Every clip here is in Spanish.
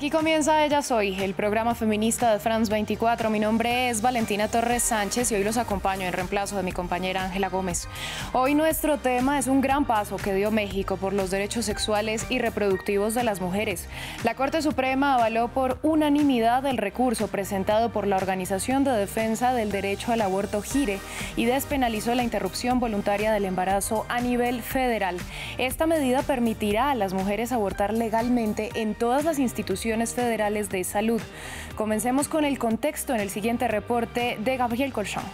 Aquí comienza Ella Soy, el programa feminista de France 24. Mi nombre es Valentina Torres Sánchez y hoy los acompaño en reemplazo de mi compañera Ángela Gómez. Hoy nuestro tema es un gran paso que dio México por los derechos sexuales y reproductivos de las mujeres. La Corte Suprema avaló por unanimidad el recurso presentado por la Organización de Defensa del Derecho al Aborto GIRE y despenalizó la interrupción voluntaria del embarazo a nivel federal. Esta medida permitirá a las mujeres abortar legalmente en todas las instituciones federales de salud. Comencemos con el contexto en el siguiente reporte de Gabriel Colchón.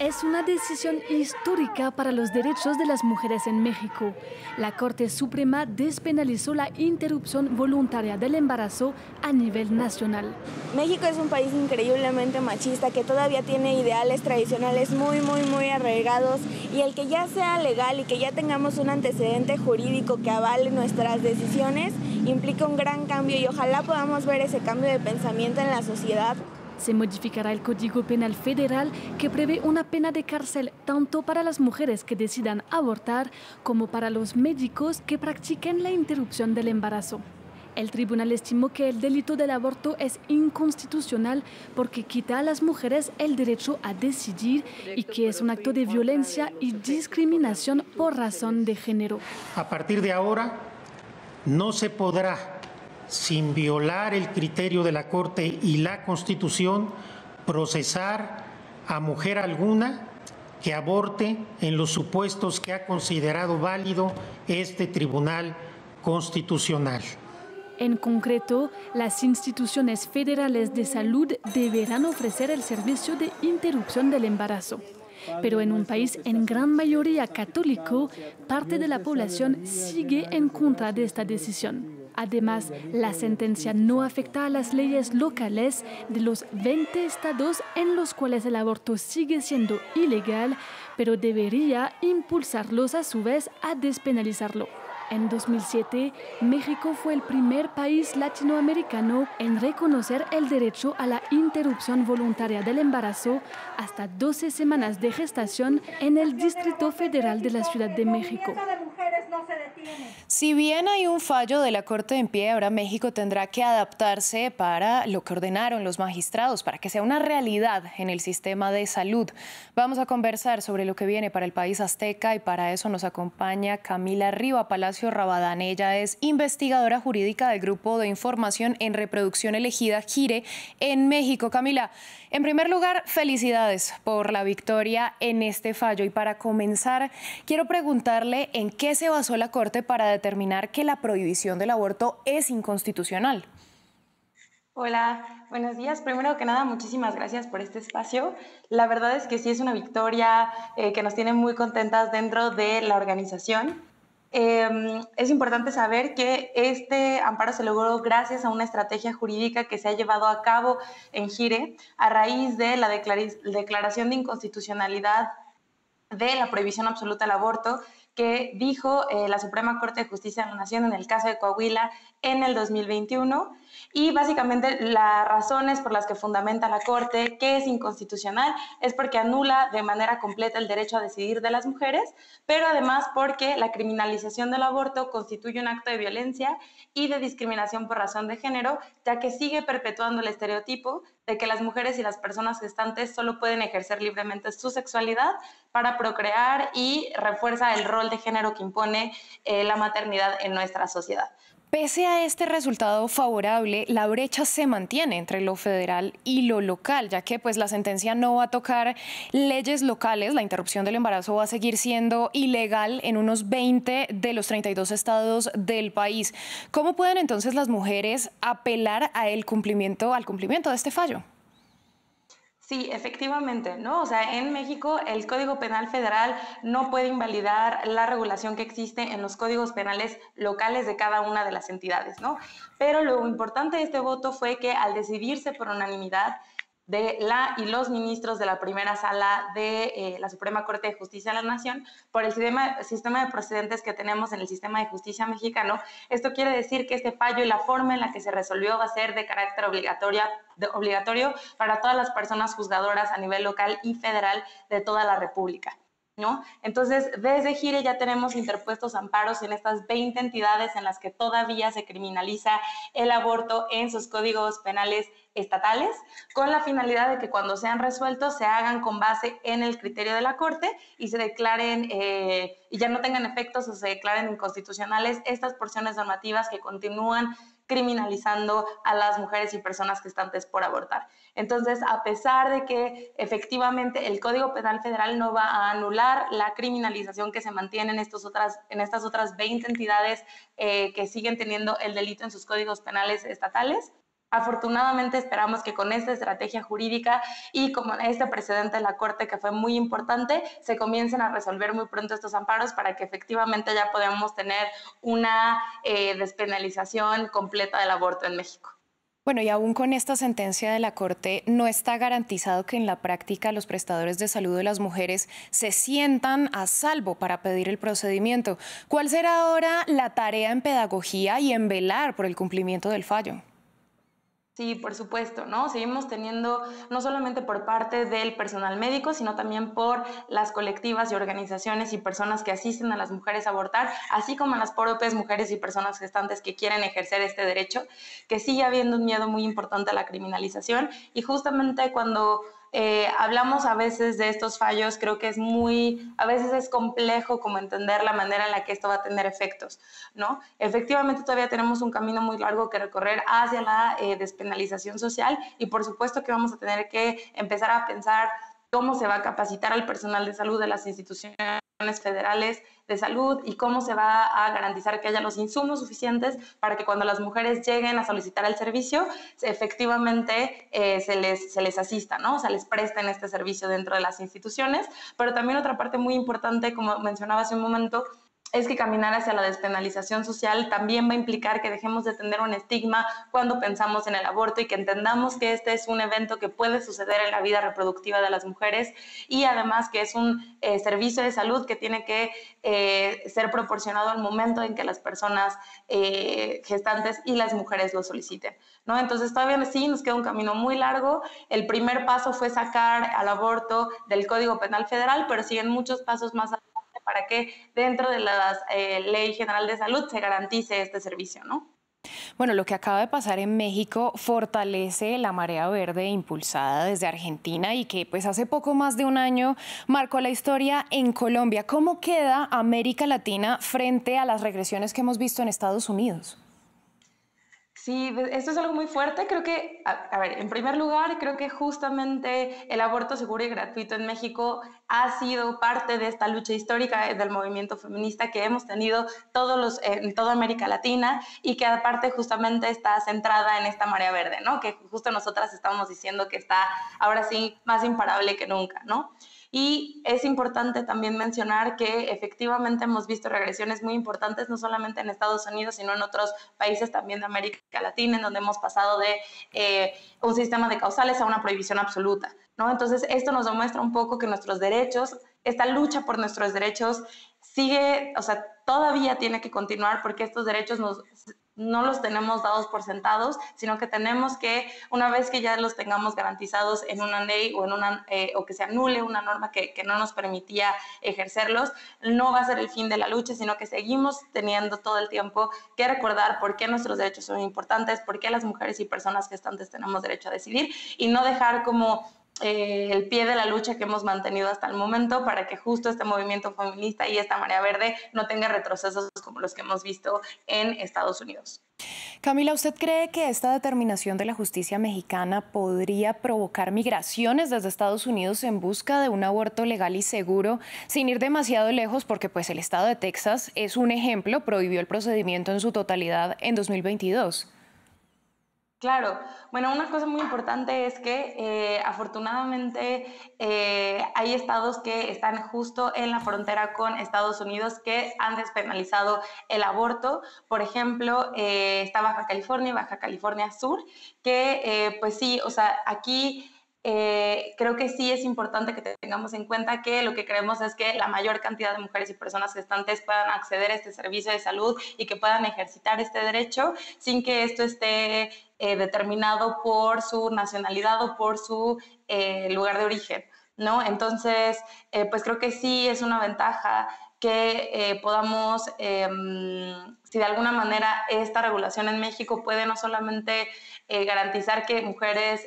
Es una decisión histórica para los derechos de las mujeres en México. La Corte Suprema despenalizó la interrupción voluntaria del embarazo a nivel nacional. México es un país increíblemente machista que todavía tiene ideales tradicionales muy, muy, muy arraigados y el que ya sea legal y que ya tengamos un antecedente jurídico que avale nuestras decisiones implica un gran cambio y ojalá podamos ver ese cambio de pensamiento en la sociedad. Se modificará el Código Penal Federal que prevé una pena de cárcel tanto para las mujeres que decidan abortar como para los médicos que practiquen la interrupción del embarazo. El tribunal estimó que el delito del aborto es inconstitucional porque quita a las mujeres el derecho a decidir y que es un acto de violencia y discriminación por razón de género. A partir de ahora, no se podrá sin violar el criterio de la Corte y la Constitución, procesar a mujer alguna que aborte en los supuestos que ha considerado válido este Tribunal Constitucional. En concreto, las instituciones federales de salud deberán ofrecer el servicio de interrupción del embarazo. Pero en un país en gran mayoría católico, parte de la población sigue en contra de esta decisión. Además, la sentencia no afecta a las leyes locales de los 20 estados en los cuales el aborto sigue siendo ilegal, pero debería impulsarlos a su vez a despenalizarlo. En 2007, México fue el primer país latinoamericano en reconocer el derecho a la interrupción voluntaria del embarazo hasta 12 semanas de gestación en el Distrito Federal de la Ciudad de México. Si bien hay un fallo de la Corte en pie, ahora México tendrá que adaptarse para lo que ordenaron los magistrados, para que sea una realidad en el sistema de salud. Vamos a conversar sobre lo que viene para el país azteca y para eso nos acompaña Camila Riva Palacio Rabadán. Ella es investigadora jurídica del Grupo de Información en Reproducción Elegida GIRE en México. Camila, en primer lugar, felicidades por la victoria en este fallo y para comenzar, quiero preguntarle en qué se basó la Corte para determinar que la prohibición del aborto es inconstitucional. Hola, buenos días. Primero que nada, muchísimas gracias por este espacio. La verdad es que sí es una victoria eh, que nos tiene muy contentas dentro de la organización. Em, es importante saber que este amparo se logró gracias a una estrategia jurídica que se ha llevado a cabo en Gire a raíz de la declaración de inconstitucionalidad de la prohibición absoluta al aborto que dijo eh, la Suprema Corte de Justicia de la Nación en el caso de Coahuila en el 2021 y básicamente las razones por las que fundamenta la Corte que es inconstitucional es porque anula de manera completa el derecho a decidir de las mujeres, pero además porque la criminalización del aborto constituye un acto de violencia y de discriminación por razón de género, ya que sigue perpetuando el estereotipo de que las mujeres y las personas gestantes solo pueden ejercer libremente su sexualidad para procrear y refuerza el rol de género que impone eh, la maternidad en nuestra sociedad. Pese a este resultado favorable, la brecha se mantiene entre lo federal y lo local, ya que pues la sentencia no va a tocar leyes locales, la interrupción del embarazo va a seguir siendo ilegal en unos 20 de los 32 estados del país. ¿Cómo pueden entonces las mujeres apelar a el cumplimiento, al cumplimiento de este fallo? Sí, efectivamente, ¿no? O sea, en México el Código Penal Federal no puede invalidar la regulación que existe en los códigos penales locales de cada una de las entidades, ¿no? Pero lo importante de este voto fue que al decidirse por unanimidad, de la y los ministros de la primera sala de eh, la Suprema Corte de Justicia de la Nación por el sistema, sistema de procedentes que tenemos en el sistema de justicia mexicano. Esto quiere decir que este fallo y la forma en la que se resolvió va a ser de carácter obligatoria, obligatorio para todas las personas juzgadoras a nivel local y federal de toda la República. ¿No? Entonces, desde Gire ya tenemos interpuestos amparos en estas 20 entidades en las que todavía se criminaliza el aborto en sus códigos penales estatales, con la finalidad de que cuando sean resueltos se hagan con base en el criterio de la Corte y se declaren eh, y ya no tengan efectos o se declaren inconstitucionales estas porciones normativas que continúan criminalizando a las mujeres y personas gestantes por abortar. Entonces, a pesar de que efectivamente el Código Penal Federal no va a anular la criminalización que se mantiene en, estos otras, en estas otras 20 entidades eh, que siguen teniendo el delito en sus códigos penales estatales, Afortunadamente esperamos que con esta estrategia jurídica y como este precedente de la Corte que fue muy importante, se comiencen a resolver muy pronto estos amparos para que efectivamente ya podamos tener una eh, despenalización completa del aborto en México. Bueno, y aún con esta sentencia de la Corte, no está garantizado que en la práctica los prestadores de salud de las mujeres se sientan a salvo para pedir el procedimiento. ¿Cuál será ahora la tarea en pedagogía y en velar por el cumplimiento del fallo? Sí, por supuesto, ¿no? Seguimos teniendo no solamente por parte del personal médico, sino también por las colectivas y organizaciones y personas que asisten a las mujeres a abortar, así como a las propias mujeres y personas gestantes que quieren ejercer este derecho, que sigue habiendo un miedo muy importante a la criminalización y justamente cuando eh, hablamos a veces de estos fallos, creo que es muy, a veces es complejo como entender la manera en la que esto va a tener efectos, ¿no? Efectivamente todavía tenemos un camino muy largo que recorrer hacia la eh, despenalización social y por supuesto que vamos a tener que empezar a pensar cómo se va a capacitar al personal de salud de las instituciones federales de salud y cómo se va a garantizar que haya los insumos suficientes para que cuando las mujeres lleguen a solicitar el servicio, efectivamente eh, se, les, se les asista, ¿no? O sea, les presten este servicio dentro de las instituciones. Pero también otra parte muy importante, como mencionaba hace un momento, es que caminar hacia la despenalización social también va a implicar que dejemos de tener un estigma cuando pensamos en el aborto y que entendamos que este es un evento que puede suceder en la vida reproductiva de las mujeres y además que es un eh, servicio de salud que tiene que eh, ser proporcionado al momento en que las personas eh, gestantes y las mujeres lo soliciten. ¿no? Entonces todavía sí nos queda un camino muy largo. El primer paso fue sacar al aborto del Código Penal Federal, pero siguen muchos pasos más adelante para que dentro de la eh, Ley General de Salud se garantice este servicio, ¿no? Bueno, lo que acaba de pasar en México fortalece la marea verde impulsada desde Argentina y que pues hace poco más de un año marcó la historia en Colombia. ¿Cómo queda América Latina frente a las regresiones que hemos visto en Estados Unidos? Sí, esto es algo muy fuerte. Creo que, a, ver, en primer lugar, creo que justamente el aborto seguro y gratuito en México ha sido parte de esta lucha histórica del movimiento feminista que hemos tenido todos los, en toda América Latina y que aparte justamente está centrada en esta marea verde, ¿no? Que justo nosotras estamos diciendo que está ahora sí más imparable que nunca, ¿no? Y es importante también mencionar que efectivamente hemos visto regresiones muy importantes, no solamente en Estados Unidos, sino en otros países también de América Latina, en donde hemos pasado de eh, un sistema de causales a una prohibición absoluta. ¿no? Entonces, esto nos demuestra un poco que nuestros derechos, esta lucha por nuestros derechos sigue, o sea, todavía tiene que continuar porque estos derechos nos no los tenemos dados por sentados, sino que tenemos que, una vez que ya los tengamos garantizados en una ley o, en una, eh, o que se anule una norma que, que, no nos permitía ejercerlos, no va a ser el fin de la lucha, sino que seguimos teniendo todo el tiempo que recordar por qué nuestros derechos son importantes, por qué las mujeres y personas gestantes tenemos derecho a decidir y no dejar como eh, el pie de la lucha que hemos mantenido hasta el momento para que justo este movimiento feminista y esta marea verde no tenga retrocesos como los que hemos visto en Estados Unidos. Camila, ¿usted cree que esta determinación de la justicia mexicana podría provocar migraciones desde Estados Unidos en busca de un aborto legal y seguro sin ir demasiado lejos? Porque pues el estado de Texas es un ejemplo, prohibió el procedimiento en su totalidad en 2022. Claro, bueno, una cosa muy importante es que eh, afortunadamente eh, hay estados que están justo en la frontera con Estados Unidos que han despenalizado el aborto. Por ejemplo, eh, está Baja California y Baja California Sur, que pues sí, o sea, aquí eh, creo que sí es importante que tengamos en cuenta que lo que queremos es que la mayor cantidad de mujeres y personas gestantes puedan acceder a este servicio de salud y que puedan ejercitar este derecho sin que esto esté eh, determinado por su nacionalidad o por su eh, lugar de origen. ¿no? Entonces, pues creo que sí es una ventaja que podamos, em, si de alguna manera esta regulación en México puede no solamente garantizar que mujeres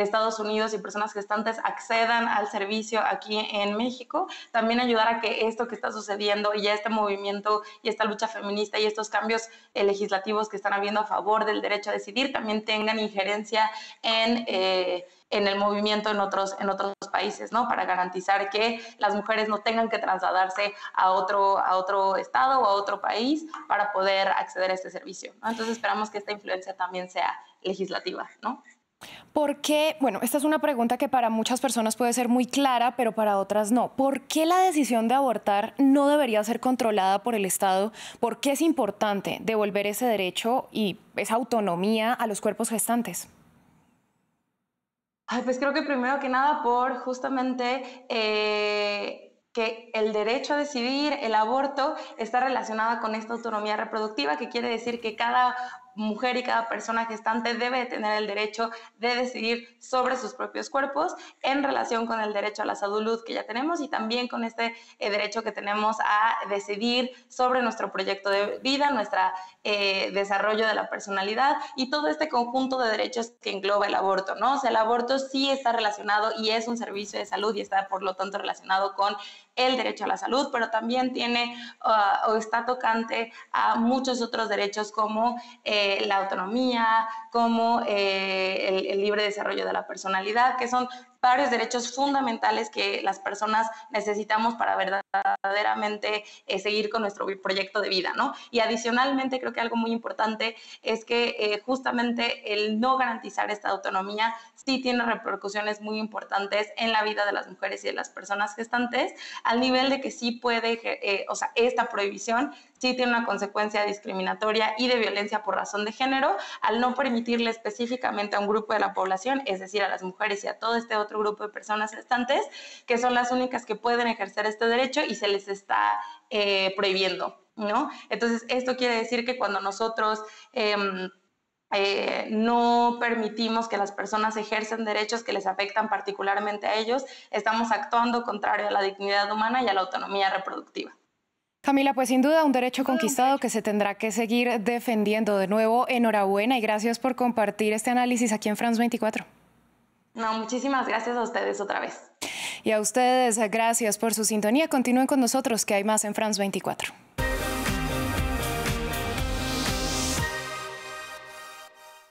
de Estados Unidos y personas gestantes accedan al servicio aquí en México, también ayudar a que esto que está sucediendo y este movimiento y esta lucha feminista y estos cambios legislativos que están habiendo a favor del derecho a decidir también tengan injerencia en en el movimiento en otros, en otros países, ¿no? Para garantizar que las mujeres no tengan que trasladarse a otro, a otro estado o a otro país para poder acceder a este servicio. Entonces esperamos que esta influencia también sea legislativa, ¿no? ¿Por qué? Bueno, esta es una pregunta que para muchas personas puede ser muy clara, pero para otras no. ¿Por qué la decisión de abortar no debería ser controlada por el Estado? ¿Por qué es importante devolver ese derecho y esa autonomía a los cuerpos gestantes? pues creo que primero que nada por justamente eh, que el derecho a decidir, el aborto, está relacionada con esta autonomía reproductiva, que quiere decir que cada mujer y cada persona gestante debe tener el derecho de decidir sobre sus propios cuerpos en relación con el derecho a la salud que ya tenemos y también con este eh, derecho que tenemos a decidir sobre nuestro proyecto de vida, nuestro eh, desarrollo de la personalidad y todo este conjunto de derechos que engloba el aborto, ¿no? O sea, el aborto sí está relacionado y es un servicio de salud y está por lo tanto relacionado con el derecho a la salud, pero también tiene uh, o está tocante a muchos otros derechos como eh, la autonomía, como eh, el, el, libre desarrollo de la personalidad, que son varios derechos fundamentales que las personas necesitamos para verdaderamente eh, seguir con nuestro proyecto de vida, ¿no? Y adicionalmente creo que algo muy importante es que eh, justamente el no garantizar esta autonomía sí tiene repercusiones muy importantes en la vida de las mujeres y de las personas gestantes, al nivel de que sí puede, eh, o sea, esta prohibición sí tiene una consecuencia discriminatoria y de violencia por razón de género al no permitirle específicamente a un grupo de la población, es decir, a las mujeres y a todo este otro grupo de personas gestantes, que son las únicas que pueden ejercer este derecho y se les está eh, prohibiendo, ¿no? Entonces, esto quiere decir que cuando nosotros... Em, eh, no permitimos que las personas ejercen derechos que les afectan particularmente a ellos, estamos actuando contrario a la dignidad humana y a la autonomía reproductiva. Camila, pues sin duda un derecho conquistado que se tendrá que seguir defendiendo. De nuevo, enhorabuena y gracias por compartir este análisis aquí en France 24. No, muchísimas gracias a ustedes otra vez. Y a ustedes, gracias por su sintonía. Continúen con nosotros, que hay más en France 24.